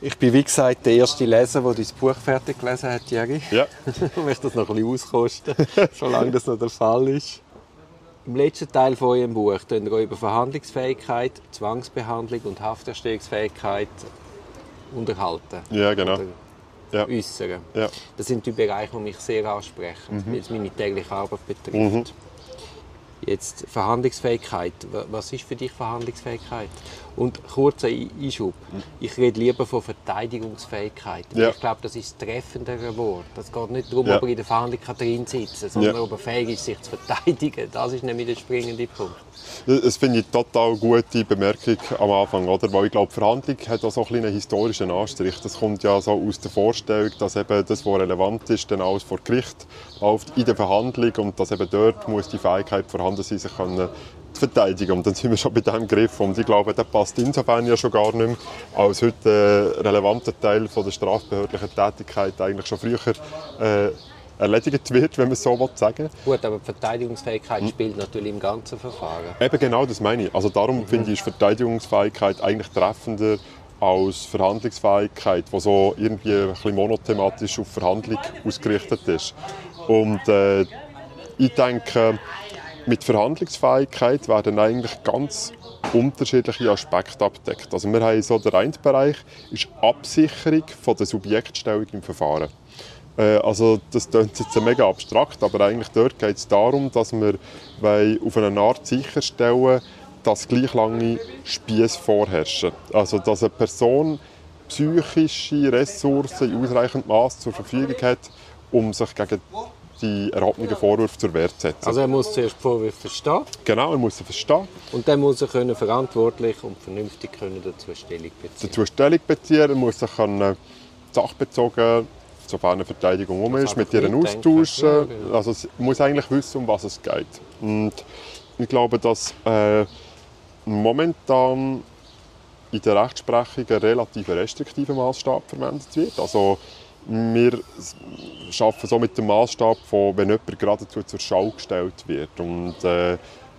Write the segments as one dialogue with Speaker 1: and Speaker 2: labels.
Speaker 1: Ich bin wie gesagt der erste Leser, der dein Buch fertig gelesen hat, Jerry.
Speaker 2: Ja.
Speaker 1: ich möchte das noch ein bisschen auskosten, solange das noch der Fall ist. Im letzten Teil von eurem Buch sprechen ihr über Verhandlungsfähigkeit, Zwangsbehandlung und Hafterstehungsfähigkeit unterhalten.
Speaker 2: Ja, genau. Ja.
Speaker 1: äußern.
Speaker 2: Ja.
Speaker 1: Das sind die Bereiche, die mich sehr ansprechen, weil es meine tägliche Arbeit betrifft. Jetzt Verhandlungsfähigkeit. Wa- Was ist für dich Verhandlungsfähigkeit? Und kurzer Ein- Einschub. Ich rede lieber von Verteidigungsfähigkeit.
Speaker 2: Ja.
Speaker 1: Ich glaube, das ist das treffendere Wort. Es geht nicht darum,
Speaker 2: Ja.
Speaker 1: ob er in der Verhandlung drin sitzen kann, sondern
Speaker 2: Ja.
Speaker 1: ob er fähig ist, sich zu verteidigen. Das ist nämlich der springende Punkt.
Speaker 2: Das finde ich total gute Bemerkung am Anfang, oder? Weil ich glaube, Verhandlung hat auch so ein einen historischen Anstrich. Das kommt ja so aus der Vorstellung, dass eben das, was relevant ist, dann alles vor Gericht läuft in der Verhandlung und dass eben dort muss die Fähigkeit vorhanden sein, sich können zu verteidigen. Und dann sind wir schon bei diesem Griff. Und ich glaube, der passt insofern ja schon gar nicht mehr, als heute ein relevanter Teil von der strafbehördlichen Tätigkeit eigentlich schon früher äh, erledigt wird, wenn man so will sagen
Speaker 1: Gut, aber die Verteidigungsfähigkeit spielt natürlich im ganzen Verfahren.
Speaker 2: Eben genau, das meine ich. Also darum finde ich, ist Verteidigungsfähigkeit eigentlich treffender als Verhandlungsfähigkeit, die so irgendwie ein bisschen monothematisch auf Verhandlung ausgerichtet ist. Und äh, ich denke, mit Verhandlungsfähigkeit werden eigentlich ganz unterschiedliche Aspekte abgedeckt. Also wir haben so der eine Bereich ist Absicherung von der Subjektstellung im Verfahren. Äh, Also das klingt jetzt mega abstrakt, aber eigentlich dort geht es darum, dass wir auf eine Art sicherstellen dass gleich lange Spieße vorherrschen. Also dass eine Person psychische Ressourcen in ausreichendem Maß zur Verfügung hat, um sich gegen die erhobenen Vorwürfe zur Wehr zu setzen.
Speaker 1: Also er muss zuerst die Vorwürfe verstehen
Speaker 2: genau, er muss sie verstehen,
Speaker 1: und dann muss er können verantwortlich und vernünftig können dazu Stellung beziehen.
Speaker 2: dazu Stellung beziehen, er muss sich können, sachbezogen, sofern eine Verteidigung um ist, mit
Speaker 1: einfach
Speaker 2: ihr
Speaker 1: mitdenken.
Speaker 2: austauschen.
Speaker 1: Ja, genau.
Speaker 2: Also es muss eigentlich wissen, um was es geht. Und ich glaube, dass äh, momentan in der Rechtsprechung ein relativ restriktiver Maßstab verwendet wird. Also wir arbeiten so mit dem Maßstab wenn jemand geradezu zur Schau gestellt wird. Und äh,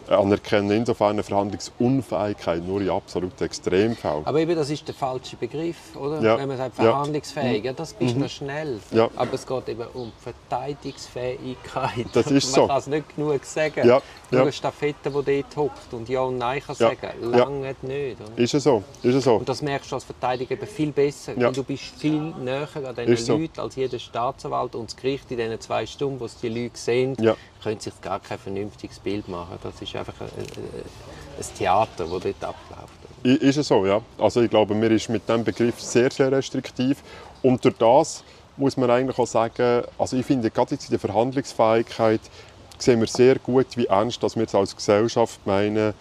Speaker 2: anerkennen insofern eine Verhandlungsunfähigkeit nur in absoluten Extremfällen.
Speaker 1: Aber eben, das ist der falsche Begriff, oder?
Speaker 2: Ja.
Speaker 1: Wenn man sagt, verhandlungsfähig, ja, das bist du schnell.
Speaker 2: Ja.
Speaker 1: Aber es geht eben um Verteidigungsfähigkeit.
Speaker 2: Das ist
Speaker 1: man
Speaker 2: so.
Speaker 1: kann es nicht genug sagen.
Speaker 2: Ja.
Speaker 1: Nur
Speaker 2: Ja.
Speaker 1: eine Stafette, die dort hockt und Ja und Nein kann
Speaker 2: Ja.
Speaker 1: sagen, lange nicht. Oder?
Speaker 2: Ist es so? Ist es so?
Speaker 1: Und das merkst du als Verteidiger eben viel besser, weil du bist viel näher an diesen
Speaker 2: Ist so.
Speaker 1: Leuten als jeder Staatsanwalt und das Gericht in diesen zwei Stunden, wo die Leute sehen, können sich gar kein vernünftiges Bild machen. Das ist einfach ein, ein, ein Theater, das dort abläuft.
Speaker 2: Ist es so, ja. Also ich glaube, mir ist mit diesem Begriff sehr, sehr restriktiv. Und durch das muss man eigentlich auch sagen, also ich finde, gerade jetzt in der Verhandlungsfähigkeit sehen wir sehr gut, wie ernst dass wir es als Gesellschaft meinen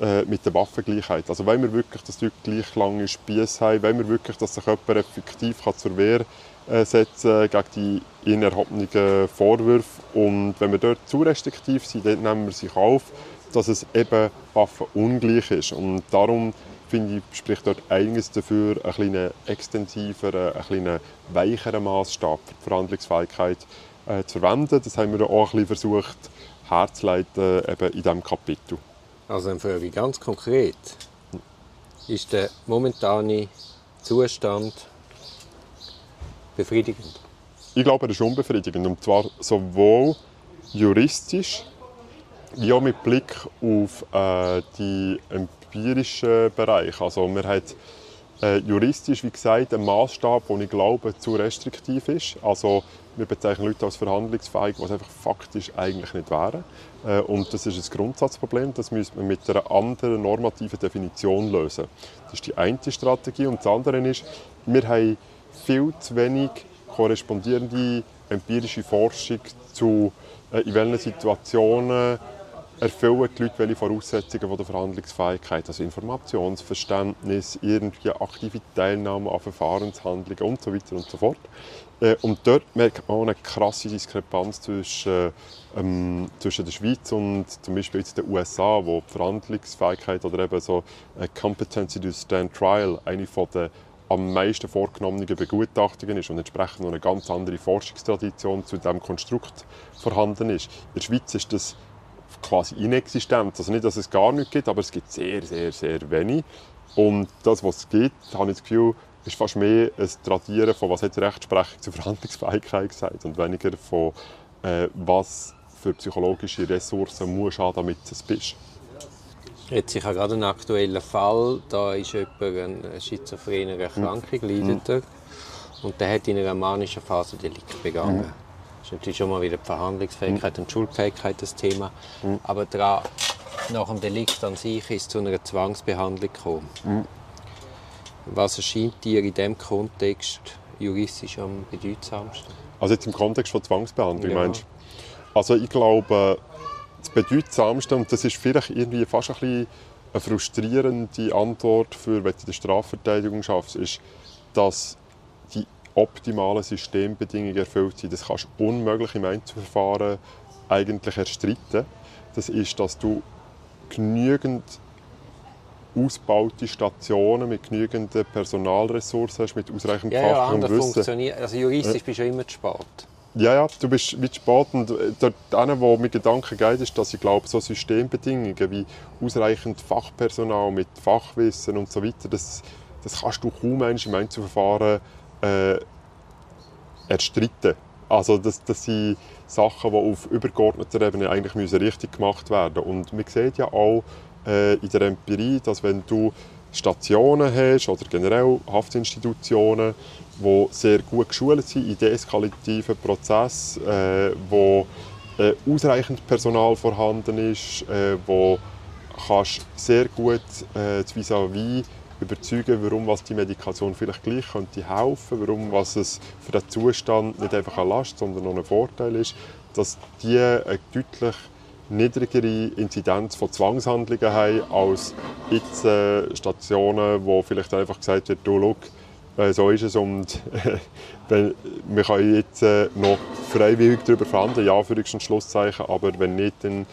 Speaker 2: äh, mit der Waffengleichheit. Also wenn wir wirklich, dass die gleich lange Spieße haben, wenn wir wirklich, dass sich jemand effektiv kann zur Wehr äh, setzen gegen die ihnen erhobenen Vorwürfe. Und wenn wir dort zu restriktiv sind, dann nehmen wir sich auf, dass es eben waffenungleich ist. Und darum finde ich, spricht dort einiges dafür, einen kleinen extensiveren, einen kleinen weicheren Maßstab für die Verhandlungsfähigkeit äh, zu verwenden. Das haben wir auch ein bisschen versucht herzuleiten eben in diesem Kapitel.
Speaker 1: Also dann frage ganz konkret, ist der momentane Zustand befriedigend?
Speaker 2: Ich glaube, er ist unbefriedigend. Und zwar sowohl juristisch, auch mit Blick auf äh, die empirischen Bereich. Also man hat äh, juristisch, wie gesagt, einen Maßstab, der ich glaube, zu restriktiv ist. Also wir bezeichnen Leute als verhandlungsfähig, was einfach faktisch eigentlich nicht wären. Äh, und das ist ein Grundsatzproblem. Das müsste man mit einer anderen normativen Definition lösen. Das ist die eine Strategie. Und das andere ist, wir haben viel zu wenig korrespondierende empirische Forschung zu, äh, in welchen Situationen erfüllen die Leute welche Voraussetzungen der Verhandlungsfähigkeit, also Informationsverständnis, irgendwie aktive Teilnahme an Verfahrenshandlungen und so weiter und so fort. Äh, Und dort merkt man eine krasse Diskrepanz zwischen, ähm, zwischen der Schweiz und zum Beispiel jetzt den USA, wo die Verhandlungsfähigkeit oder eben so äh, Competency to Stand Trial eine von der am meisten vorgenommenen Begutachtungen ist und entsprechend noch eine ganz andere Forschungstradition zu diesem Konstrukt vorhanden ist. In der Schweiz ist das quasi inexistent. Also nicht, dass es gar nicht gibt, aber es gibt sehr, sehr, sehr wenig. Und das, was es gibt, habe ich das Gefühl, ist fast mehr ein Tradieren von, was hat die Rechtsprechung zur Verhandlungsfähigkeit gesagt und weniger von, äh, was für psychologische Ressourcen musst du haben, damit du es bist.
Speaker 1: Jetzt, ich habe gerade einen aktuellen Fall, da ist jemand eine schizophrene Erkrankung, mhm. leidet er, und der hat in einer manischen Phase Delikt begangen. Mhm. Das ist natürlich schon mal wieder die Verhandlungsfähigkeit mhm. und Schuldfähigkeit das Thema. Mhm. Aber daran, nach dem Delikt an sich ist es zu einer Zwangsbehandlung gekommen. Mhm. Was erscheint dir in diesem Kontext juristisch am bedeutsamsten?
Speaker 2: Also jetzt im Kontext von Zwangsbehandlung, ja. meinst du? Also ich glaube, das Bedeutsamste, und das ist vielleicht irgendwie fast ein bisschen eine frustrierende Antwort für, wenn du die Strafverteidigung schaffst, ist, dass optimalen Systembedingungen erfüllt sind. Das kannst du unmöglich im Einzelverfahren eigentlich erstreiten. Das ist, dass du genügend ausgebaute Stationen mit genügend Personalressourcen hast, mit ausreichend
Speaker 1: ja, Fach und ja, Wissen. Funktioniert. Also juristisch bist du immer zu spät.
Speaker 2: Ja, ja, du bist mit spät und äh, dort wo mir Gedanken geht, ist, dass ich glaube, so Systembedingungen wie ausreichend Fachpersonal mit Fachwissen und so weiter, das, das kannst du kaum im Einzelverfahren äh, erstreiten. Also das, das sind Sachen, die auf übergeordneter Ebene eigentlich müssen richtig gemacht werden Und man sieht ja auch äh, in der Empirie, dass wenn du Stationen hast oder generell Haftinstitutionen, die sehr gut geschult sind in deeskalativen Prozessen, äh, wo äh, ausreichend Personal vorhanden ist, äh, wo kannst sehr gut äh, das vis-à-vis überzeugen, warum was die Medikation vielleicht gleich könnte helfen, warum was es für den Zustand nicht einfach eine Last, sondern noch ein Vorteil ist, dass die eine deutlich niedrigere Inzidenz von Zwangshandlungen haben als jetzt äh, Stationen, wo vielleicht einfach gesagt wird, du, schau, äh, so ist es und wenn, wir können jetzt äh, noch freiwillig darüber verhandeln, ja, für Schlusszeichen, aber wenn nicht, dann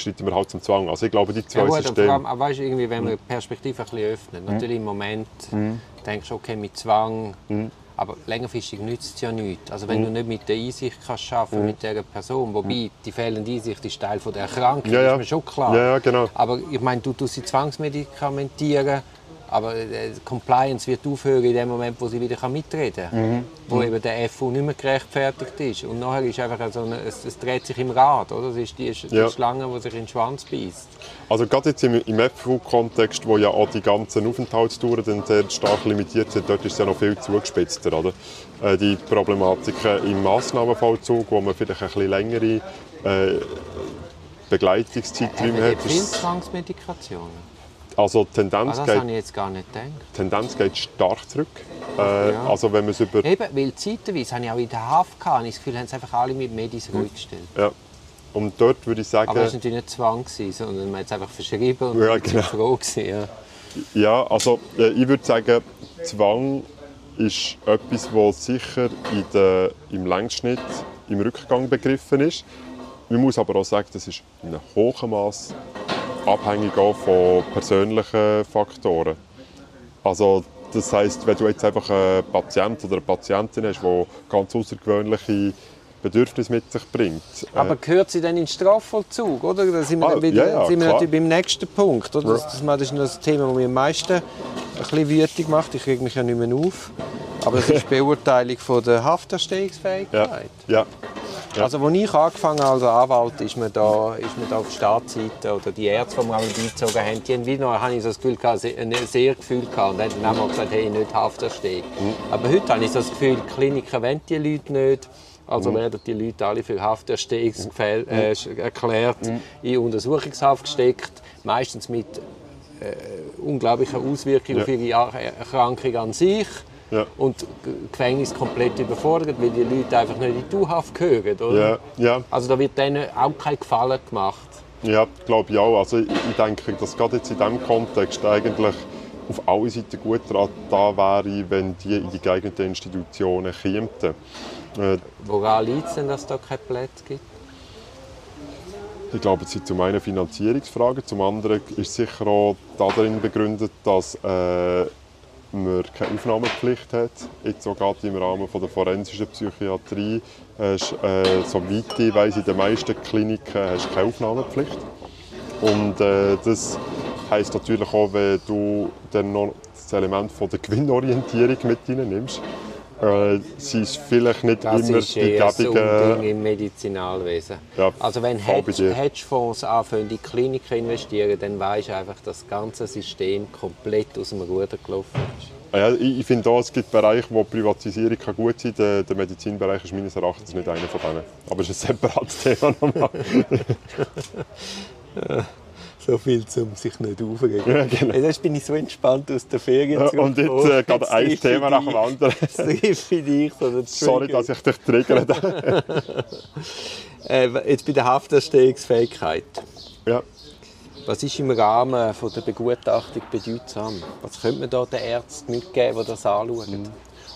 Speaker 2: schreiten wir halt zum Zwang. Also ich glaube, die zwei ja, gut, Systeme...
Speaker 1: Allem, aber weißt, irgendwie, wenn man die Perspektive ein bisschen öffnet, mhm. natürlich im Moment mhm. denkst du, okay, mit Zwang, mhm. aber längerfristig nützt es ja nichts. Also wenn mhm. du nicht mit der Einsicht kannst arbeiten mhm. mit dieser Person, wobei mhm. die fehlende Einsicht ist Teil von der Erkrankung, ja, ja. ist mir schon klar.
Speaker 2: Ja, ja, genau.
Speaker 1: Aber ich meine, du tust sie zwangsmedikamentieren, aber äh, Compliance wird aufhören in dem Moment, wo sie wieder mitreden kann. Mhm. Wo eben der FU nicht mehr gerechtfertigt ist. Und nachher ist einfach so eine, es, es dreht sich im Rad. Oder? Das ist die, die ja. Schlange, die sich in den Schwanz beißt.
Speaker 2: Also gerade jetzt im, im FU-Kontext, wo ja auch die ganzen Aufenthaltsdauern dann sehr stark limitiert sind, dort ist es ja noch viel zugespitzter. Oder? Äh, die Problematiken im Massnahmenvollzug, wo man vielleicht ein bisschen längere äh, Begleitungszeiträume
Speaker 1: hat. Viele Zwangsmedikationen?
Speaker 2: Also Tendenz,
Speaker 1: ah,
Speaker 2: geht,
Speaker 1: ich jetzt gar nicht gedacht.
Speaker 2: Tendenz geht stark zurück. Äh, ja. Also wenn man es über...
Speaker 1: Eben, weil zeitweise habe ich auch in der Haft gehabt, ich das Gefühl, haben es einfach alle mit Medis ruhig gestellt.
Speaker 2: Ja. Und dort würde ich sagen...
Speaker 1: Aber es war natürlich nicht Zwang, sondern man hat es einfach verschrieben und ja, genau. froh gewesen, ja.
Speaker 2: ja, also ich würde sagen, Zwang ist etwas, das sicher in der, im Längsschnitt im Rückgang begriffen ist. Man muss aber auch sagen, das ist in einem hohen Maß abhängig auch von persönlichen Faktoren. Also das heißt, wenn du jetzt einfach einen Patient oder eine Patientin hast, die ganz außergewöhnliche Bedürfnisse mit sich bringt.
Speaker 1: Äh, Aber gehört sie dann in den Strafvollzug, oder? Da sind wir, ah, wieder, ja, ja, sind wir natürlich beim nächsten Punkt. Oder? Das, das, das ist das Thema, das mich am meisten ein bisschen wütig macht. Ich rege mich ja nicht mehr auf. Aber das ist die Beurteilung von der Hafterstehungsfähigkeit.
Speaker 2: Ja. ja.
Speaker 1: Ja. Also, als ich angefangen als Anwalt, ist man da, ist man da auf Staatsseite oder die Ärzte, die wir beizogen haben, die haben wieder, habe ich so das Gefühl gehabt, ein sehr Gefühl gehabt und haben dann auch gesagt, hey, nicht Hafterstehung. Mhm. Aber heute habe ich so das Gefühl, Kliniken wollen die Leute nicht. Also mhm. werden die Leute alle für Hafterstehungsgefähr mhm. äh, erklärt, mhm. in Untersuchungshaft gesteckt, meistens mit äh, unglaublichen Auswirkungen ja. auf ihre Erkrankung an sich ja. und Gefängnis komplett überfordert, weil die Leute einfach nicht in die U-Haft gehören. Oder?
Speaker 2: Ja. Ja.
Speaker 1: Also da wird denen auch kein Gefallen gemacht.
Speaker 2: Ja, glaube ich auch. Also ich denke, dass gerade jetzt in diesem Kontext eigentlich auf alle Seiten gut da wäre, wenn die in die geeigneten Institutionen kämen.
Speaker 1: Äh, Woran liegt es denn, dass es da keine Plätze gibt?
Speaker 2: Ich glaube, es sind zum einen Finanzierungsfragen, zum anderen ist sicher auch darin begründet, dass äh, man keine Aufnahmepflicht hat. Jetzt auch gerade im Rahmen der forensischen Psychiatrie hast, äh, soweit ich weiss, in den meisten Kliniken hast keine Aufnahmepflicht. Und äh, das heisst natürlich auch, wenn du dann noch das Element von der Gewinnorientierung mit reinnimmst, äh, sind es vielleicht nicht
Speaker 1: Das
Speaker 2: immer
Speaker 1: ist
Speaker 2: die gäbigen...
Speaker 1: im Medizinalwesen.
Speaker 2: Ja,
Speaker 1: also wenn Hedge. Hedgefonds anfangen, in Kliniken investieren, dann du einfach, dass das ganze System komplett aus dem Ruder gelaufen ist.
Speaker 2: Ja, ich, ich finde es gibt Bereiche, wo Privatisierung kann gut sein kann. Der, der Medizinbereich ist meines Erachtens nicht einer von denen. Aber es ist ein separates Thema nochmal.
Speaker 1: So viel, um sich nicht aufregen.
Speaker 2: Ja, genau.
Speaker 1: Jetzt bin ich so entspannt aus der Ferien
Speaker 2: Ja, und jetzt äh, geht ein Thema nach dem anderen.
Speaker 1: Treffe ich dich, so der
Speaker 2: Sorry, dass ich dich triggert habe.
Speaker 1: Äh, jetzt bei der Hafterstehungsfähigkeit.
Speaker 2: ja.
Speaker 1: Was ist im Rahmen von der Begutachtung bedeutsam? Was könnte man da den Ärzten mitgeben, die das anschauen?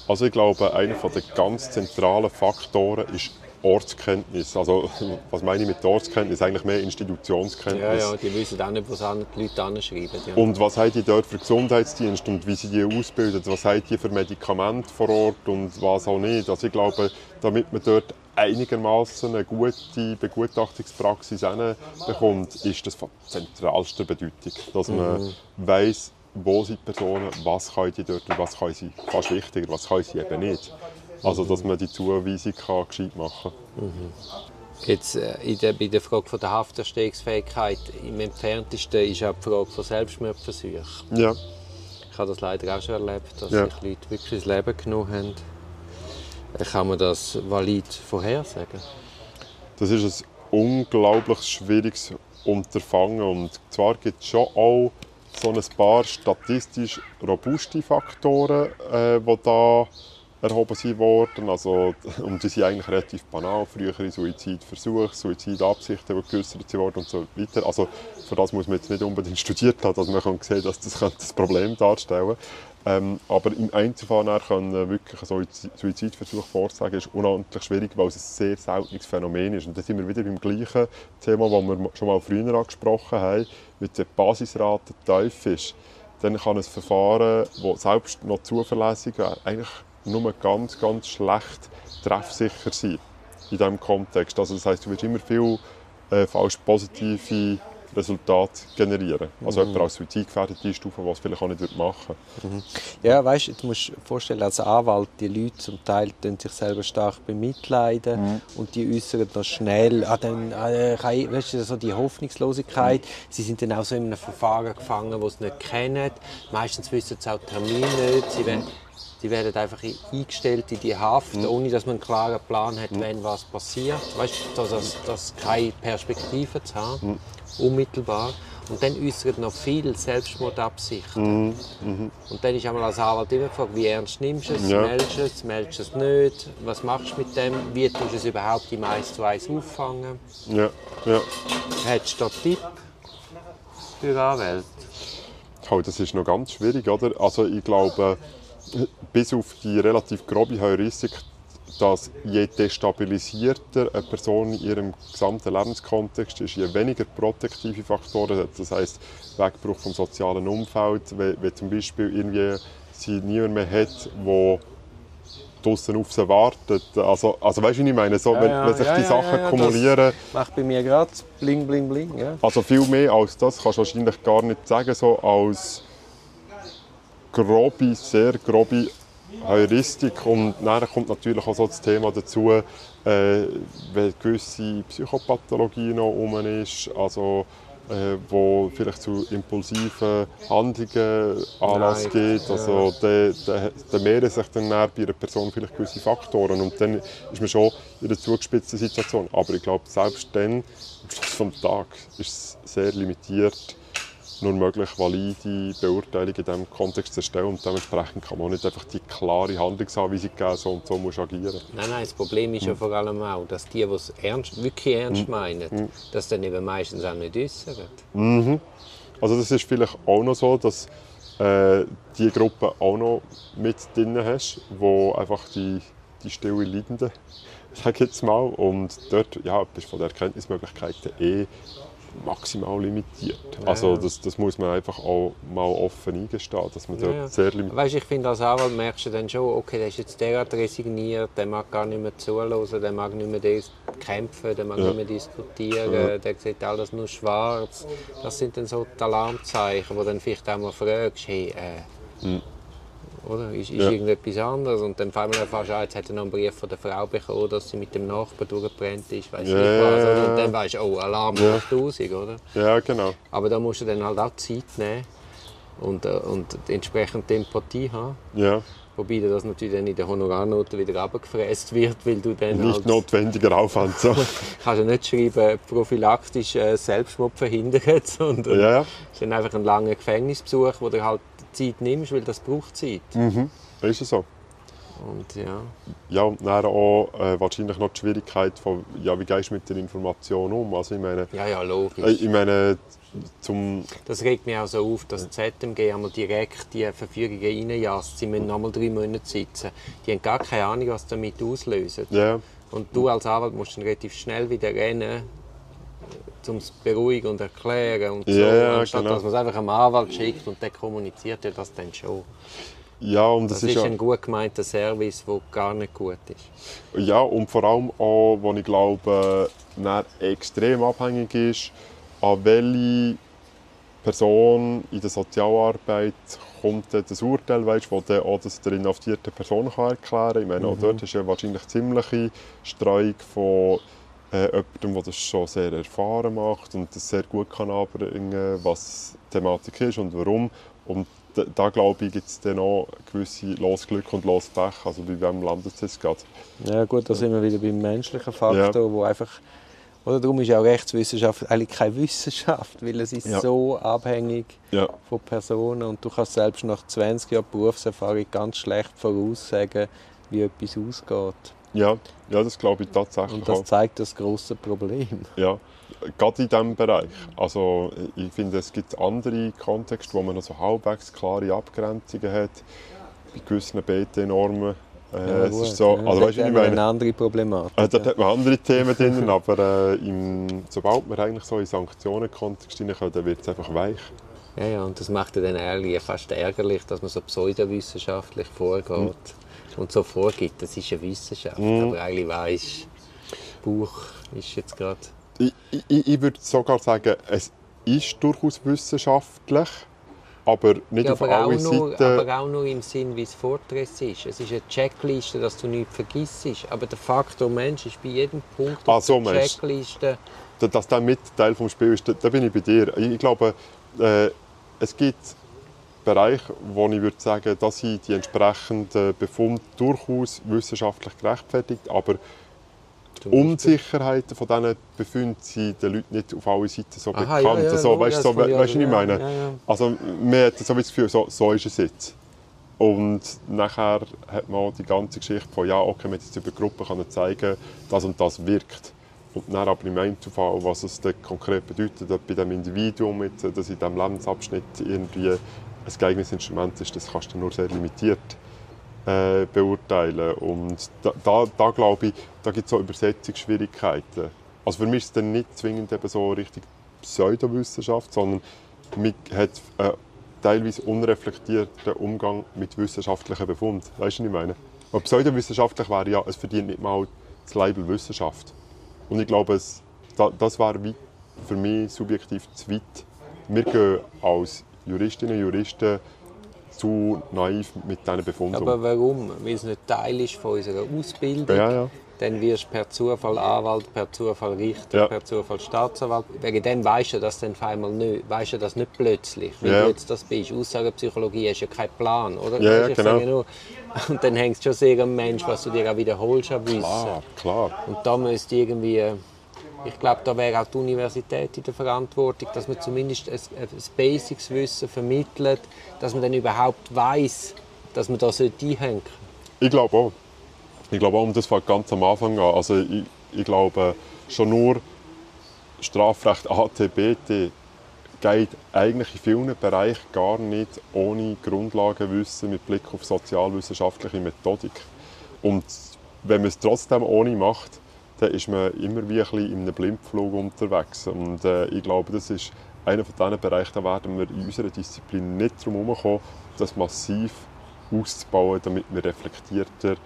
Speaker 2: Also ich glaube, einer der ganz zentralen Faktoren ist Ortskenntnis. Also was meine ich mit Ortskenntnis? Eigentlich mehr Institutionskenntnis.
Speaker 1: Ja, ja, die wissen auch nicht, was die Leute anschreiben. Ja.
Speaker 2: Und was haben die dort für Gesundheitsdienst und wie sie die ausbilden? Was haben die für Medikamente vor Ort und was auch nicht? Also ich glaube, damit man dort einigermaßen eine gute Begutachtungspraxis bekommt, ist das von zentralster Bedeutung, dass man weiß, wo sind die Personen, was können die dort und was können sie, fast wichtiger, was können sie eben nicht. Also dass man die Zuweisung kann gescheit machen
Speaker 1: Jetzt, äh, in der, bei der Frage von der Hafterstehungsfähigkeit, im entferntesten ist auch die Frage von Selbstmordversuchen.
Speaker 2: kann. Ja.
Speaker 1: Ich habe das leider auch schon erlebt, dass
Speaker 2: Ja.
Speaker 1: sich Leute wirklich das Leben genommen haben. Äh, Kann man das valid vorhersagen?
Speaker 2: Das ist ein unglaublich schwieriges Unterfangen. Und zwar gibt es schon auch so ein paar statistisch robuste Faktoren, äh, die da erhoben sind worden. Also, und die sind eigentlich relativ banal. Frühere Suizidversuche, Suizidabsichten, die geäußert wurden und so weiter. Also, für das muss man jetzt nicht unbedingt studiert haben, dass man kann sehen dass das ein Problem darstellen ähm, Aber im Einzelfall können wirklich einen Suizi- Suizidversuch vorsagen, ist unendlich schwierig, weil es ein sehr seltenes Phänomen ist. Und da sind wir wieder beim gleichen Thema, das wir schon mal früher angesprochen haben, mit der Basisrate tief ist. Dann kann ein Verfahren, das selbst noch zuverlässig wäre, eigentlich nur ganz, ganz schlecht treffsicher sein in diesem Kontext. Also das heisst, du wirst immer viel äh, falsch positive Resultate generieren. Also jemand als suizidgefährdet einstufen, was vielleicht auch nicht machen würde.
Speaker 1: Ja, weißt du, du musst dir vorstellen, als Anwalt, die Leute zum Teil tun sich selber stark bemitleiden und die äußern dann schnell, ah, dann, kann- weißt du, so die Hoffnungslosigkeit. Sie sind dann auch so in einem Verfahren gefangen, das sie nicht kennen. Meistens wissen sie auch die Termine nicht. Sie werden, die werden einfach eingestellt in die Haft, ohne dass man einen klaren Plan hat, wenn was passiert. Weißt du, dass, dass, keine Perspektive zu haben, unmittelbar. Und dann äußern noch viel Selbstmordabsichten. Und dann ist einmal als Anwalt immer gefragt, wie ernst nimmst du es,
Speaker 2: Ja.
Speaker 1: meldest du es, meldest du es nicht, was machst du mit dem, wie tust du es überhaupt im 1 zu 1 auffangen.
Speaker 2: Ja, ja.
Speaker 1: Hättest du da Tipp für Anwälte?
Speaker 2: Oh, das ist noch ganz schwierig, oder? Also ich glaube, bis auf die relativ grobe Heuristik, dass je destabilisierter eine Person in ihrem gesamten Lebenskontext ist, je weniger protektive Faktoren hat, das heißt Wegbruch vom sozialen Umfeld, wenn, wenn zum Beispiel irgendwie sie niemand mehr hat, der draussen auf sie wartet. Also, also weißt du, ich meine? So, wenn, wenn sich die Sachen kumulieren,
Speaker 1: Das macht bei mir gerade bling, bling, bling. Ja.
Speaker 2: also viel mehr als das kannst du wahrscheinlich gar nicht sagen, so als grobe, sehr grobe Heuristik. Und dann kommt natürlich auch so das Thema dazu, äh, wenn gewisse Psychopathologie noch rum ist, also äh, wo vielleicht zu impulsiven Handlungen Anlass
Speaker 1: Nein,
Speaker 2: gibt. Also da, da, da mehren sich dann bei einer Person vielleicht gewisse Faktoren und dann ist man schon in einer zugespitzten Situation. Aber ich glaube, selbst dann, am Schluss des Tages, ist es sehr limitiert, nur möglich, valide Beurteilungen in diesem Kontext zu erstellen. Und dementsprechend kann man nicht einfach die klare Handlungsanweisung geben, so und so musst du agieren.
Speaker 1: Nein, nein, das Problem ist ja vor allem auch, dass die, die es ernst, wirklich ernst meinen, das dann eben meistens auch nicht äußern.
Speaker 2: Also das ist vielleicht auch noch so, dass äh, die Gruppe auch noch mit drin hast, wo einfach die, die stille Leidenden, sage ich jetzt mal, und dort ja, bist du von den Erkenntnismöglichkeiten eh maximal limitiert. Also das, das muss man einfach auch mal offen eingestehen, dass man dort
Speaker 1: Ja, ja.
Speaker 2: sehr limitiert
Speaker 1: Weißt, ich finde, als Anwalt merkst du dann schon, okay, der ist jetzt derart resigniert, der mag gar nicht mehr zuhören, der mag nicht mehr kämpfen, der mag
Speaker 2: Ja.
Speaker 1: nicht mehr diskutieren, der sieht alles nur schwarz. Das sind dann so die Alarmzeichen, wo dann vielleicht auch mal fragst, hey, äh, Oder? Ist, ist
Speaker 2: Ja.
Speaker 1: irgendetwas anderes. Und dann fallen wir ah, jetzt hat er noch einen Brief von der Frau bekommen, dass sie mit dem Nachbarn durchgebrannt ist, weiss
Speaker 2: Ja,
Speaker 1: ich was. Oder?
Speaker 2: ja,
Speaker 1: Und dann weißt du, oh, Alarm
Speaker 2: Ja.
Speaker 1: 1000, oder?
Speaker 2: Ja, genau.
Speaker 1: Aber da musst du dann halt auch Zeit nehmen und, äh, und entsprechend die Empathie haben.
Speaker 2: Ja.
Speaker 1: Wobei das natürlich dann in der Honorarnote wieder abgefräst wird, weil du dann
Speaker 2: Nicht
Speaker 1: halt,
Speaker 2: notwendiger Aufwand. So.
Speaker 1: kannst ja nicht schreiben, prophylaktisch äh, Selbstmord verhindert, sondern
Speaker 2: Ja, ja.
Speaker 1: es ist dann einfach ein langer Gefängnisbesuch, wo du halt Zeit nimmst, weil das braucht Zeit.
Speaker 2: Mhm. Ist es so.
Speaker 1: Und ja,
Speaker 2: Ja, und dann auch äh, wahrscheinlich noch die Schwierigkeit von, ja, wie gehst du mit der Information um? Also ich meine,
Speaker 1: ja, ja logisch.
Speaker 2: äh, ich meine zum,
Speaker 1: Das regt mich auch so auf, dass die ZMG einmal direkt die Verfügungen reinjasst. Sie müssen noch mal drei Monate sitzen. Die haben gar keine Ahnung, was damit auslösen.
Speaker 2: ja,
Speaker 1: Und du als Anwalt musst dann relativ schnell wieder rennen, um es beruhigen und erklären und so.
Speaker 2: Ja, ja,
Speaker 1: Anstatt
Speaker 2: genau.
Speaker 1: dass man es einfach einem Anwalt schickt und der kommuniziert ja das dann schon.
Speaker 2: ja, und das,
Speaker 1: Das ist
Speaker 2: ja,
Speaker 1: ein gut gemeinter Service, der gar nicht gut ist.
Speaker 2: ja, und vor allem auch, wo ich glaube, extrem abhängig ist, an welche Person in der Sozialarbeit kommt das Urteil, weißt, wo dann auch das der inhaftierte Person kann erklären kann. Ich meine, auch dort ist ja wahrscheinlich ziemliche Streuung von äh, jemandem, der das schon sehr erfahren macht und das sehr gut kann anbringen, was die Thematik ist und warum. Und da, da glaube ich, gibt es dann auch gewisse Losglück und Lospech, also bei wem landet es jetzt gerade.
Speaker 1: Ja gut, da sind wir wieder beim menschlichen Faktor, wo einfach oder darum ist ja auch Rechtswissenschaft eigentlich keine Wissenschaft, weil es ist
Speaker 2: Ja.
Speaker 1: so abhängig
Speaker 2: Ja,
Speaker 1: von Personen und du kannst selbst nach 20 Jahren Berufserfahrung ganz schlecht voraussagen, wie etwas ausgeht.
Speaker 2: Ja, ja das glaube ich tatsächlich
Speaker 1: Und das zeigt das große Problem.
Speaker 2: Ja, gerade in diesem Bereich. Also ich finde, es gibt andere Kontexte, wo man noch so halbwegs klare Abgrenzungen hat. Bei gewissen BT-Normen. Äh, es ist so,
Speaker 1: ja.
Speaker 2: also, weißt, ich meine,
Speaker 1: eine andere Problematik.
Speaker 2: äh, dort
Speaker 1: ja.
Speaker 2: hat man andere Themen drin, aber äh, im, sobald wir eigentlich so in Sanktionen-Kontext hineinkommen, dann wird es einfach weich.
Speaker 1: Ja, ja, und das macht ja dann ehrlich fast ärgerlich, dass man so pseudowissenschaftlich vorgeht und so vorgibt. Das ist eine Wissenschaft, aber eigentlich weiss Buch ist jetzt gerade...
Speaker 2: Ich, ich, ich würde sogar sagen, es ist durchaus wissenschaftlich, aber nicht
Speaker 1: Ja,
Speaker 2: auf
Speaker 1: aber, auch
Speaker 2: alle
Speaker 1: nur,
Speaker 2: Seiten.
Speaker 1: aber auch nur im Sinn, wie es Fortress ist. Es ist eine Checkliste, dass du nichts vergisst. Aber der Faktor Mensch ist bei jedem Punkt
Speaker 2: Ah,
Speaker 1: auf
Speaker 2: so
Speaker 1: der. Checkliste.
Speaker 2: Da- dass der mit Teil des Spiels ist, da, da bin ich bei dir. Ich, ich glaube, äh, es gibt Bereiche, wo ich würde sagen, dass sind die entsprechenden Befunde durchaus wissenschaftlich gerechtfertigt, aber die. Unsicherheiten von diesen Befunden sind den Leuten nicht auf alle Seiten so
Speaker 1: Aha,
Speaker 2: bekannt.
Speaker 1: ja, ja,
Speaker 2: also,
Speaker 1: ja,
Speaker 2: weißt,
Speaker 1: das
Speaker 2: so, weißt du, was ich meine?
Speaker 1: ja.
Speaker 2: Also, man hat so das Gefühl, so, so ist es jetzt. Und nachher hat man auch die ganze Geschichte von, ja, okay, man jetzt über Gruppen können zeigen, das und das wirkt. Und dann aber im Einzelfall, was es dann konkret bedeutet, ob bei dem Individuum, jetzt, dass in diesem Lebensabschnitt irgendwie ein geeignetes Instrument ist, das kannst du nur sehr limitiert äh, beurteilen. Und da, da, da glaube ich, da gibt es so Übersetzungsschwierigkeiten. Also für mich ist es dann nicht zwingend eben so richtig Pseudowissenschaft, sondern man hat einen teilweise unreflektierten Umgang mit wissenschaftlichen Befunden. Weißt du, was ich meine? Aber pseudowissenschaftlich wäre ja, es verdient nicht mal das Label Wissenschaft. Und ich glaube, es, da, das wie für mich subjektiv zu weit. Wir gehen als Juristinnen und Juristen zu naiv mit diesen Befunden.
Speaker 1: Aber warum? Weil es nicht Teil ist von unserer Ausbildung.
Speaker 2: Ja, ja.
Speaker 1: Dann wirst du per Zufall Anwalt, per Zufall Richter,
Speaker 2: Ja.
Speaker 1: per Zufall Staatsanwalt. Wegen dem weißt du das dann auf einmal nicht. Weißt du das nicht plötzlich, weil
Speaker 2: Ja.
Speaker 1: du jetzt das bist. Aussagenpsychologie hast ja keinen Plan, oder?
Speaker 2: Ja, ja, genau.
Speaker 1: und dann hängt es schon sehr am Mensch, was du dir auch wiederholst an Wissen.
Speaker 2: Klar, klar.
Speaker 1: Und da müsste irgendwie, ich glaube, da wäre auch die Universität in der Verantwortung, dass man zumindest ein, Basics-Wissen vermittelt, dass man dann überhaupt weiß, dass man da einhängen.
Speaker 2: Ich glaube auch. Ich glaube auch, das fängt ganz am Anfang an. Also ich, ich glaube, schon nur Strafrecht ATBT geht eigentlich in vielen Bereichen gar nicht ohne Grundlagenwissen mit Blick auf sozialwissenschaftliche Methodik. Und wenn man es trotzdem ohne macht, dann ist man immer wie ein bisschen in einem Blindflug unterwegs. Und äh, ich glaube, das ist einer von diesen Bereichen, da werden wir in unserer Disziplin nicht drum herumkommen, das massiv auszubauen, damit wir reflektierter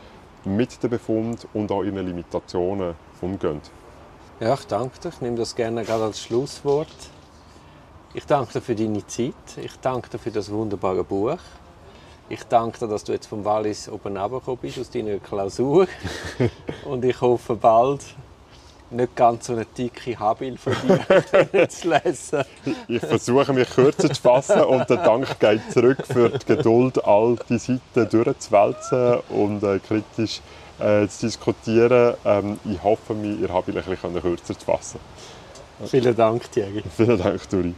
Speaker 2: mit den Befunden und auch ihren Limitationen umgehen.
Speaker 1: Ja, ich danke dir. Ich nehme das gerne gerade als Schlusswort. Ich danke dir für deine Zeit. Ich danke dir für das wunderbare Buch. Ich danke dir, dass du jetzt vom Wallis oben runtergekommen bist, aus deiner Klausur. Und ich hoffe bald nicht ganz so eine dicke Habil von dir zu lesen.
Speaker 2: Ich versuche mich kürzer zu fassen und der Dank geht zurück für die Geduld, all die Seiten durchzuwälzen und äh, kritisch äh, zu diskutieren. Ähm, ich hoffe, mir, ihr Habil ein bisschen kürzer zu fassen.
Speaker 1: Vielen Dank, Thierry.
Speaker 2: Vielen Dank, Duri.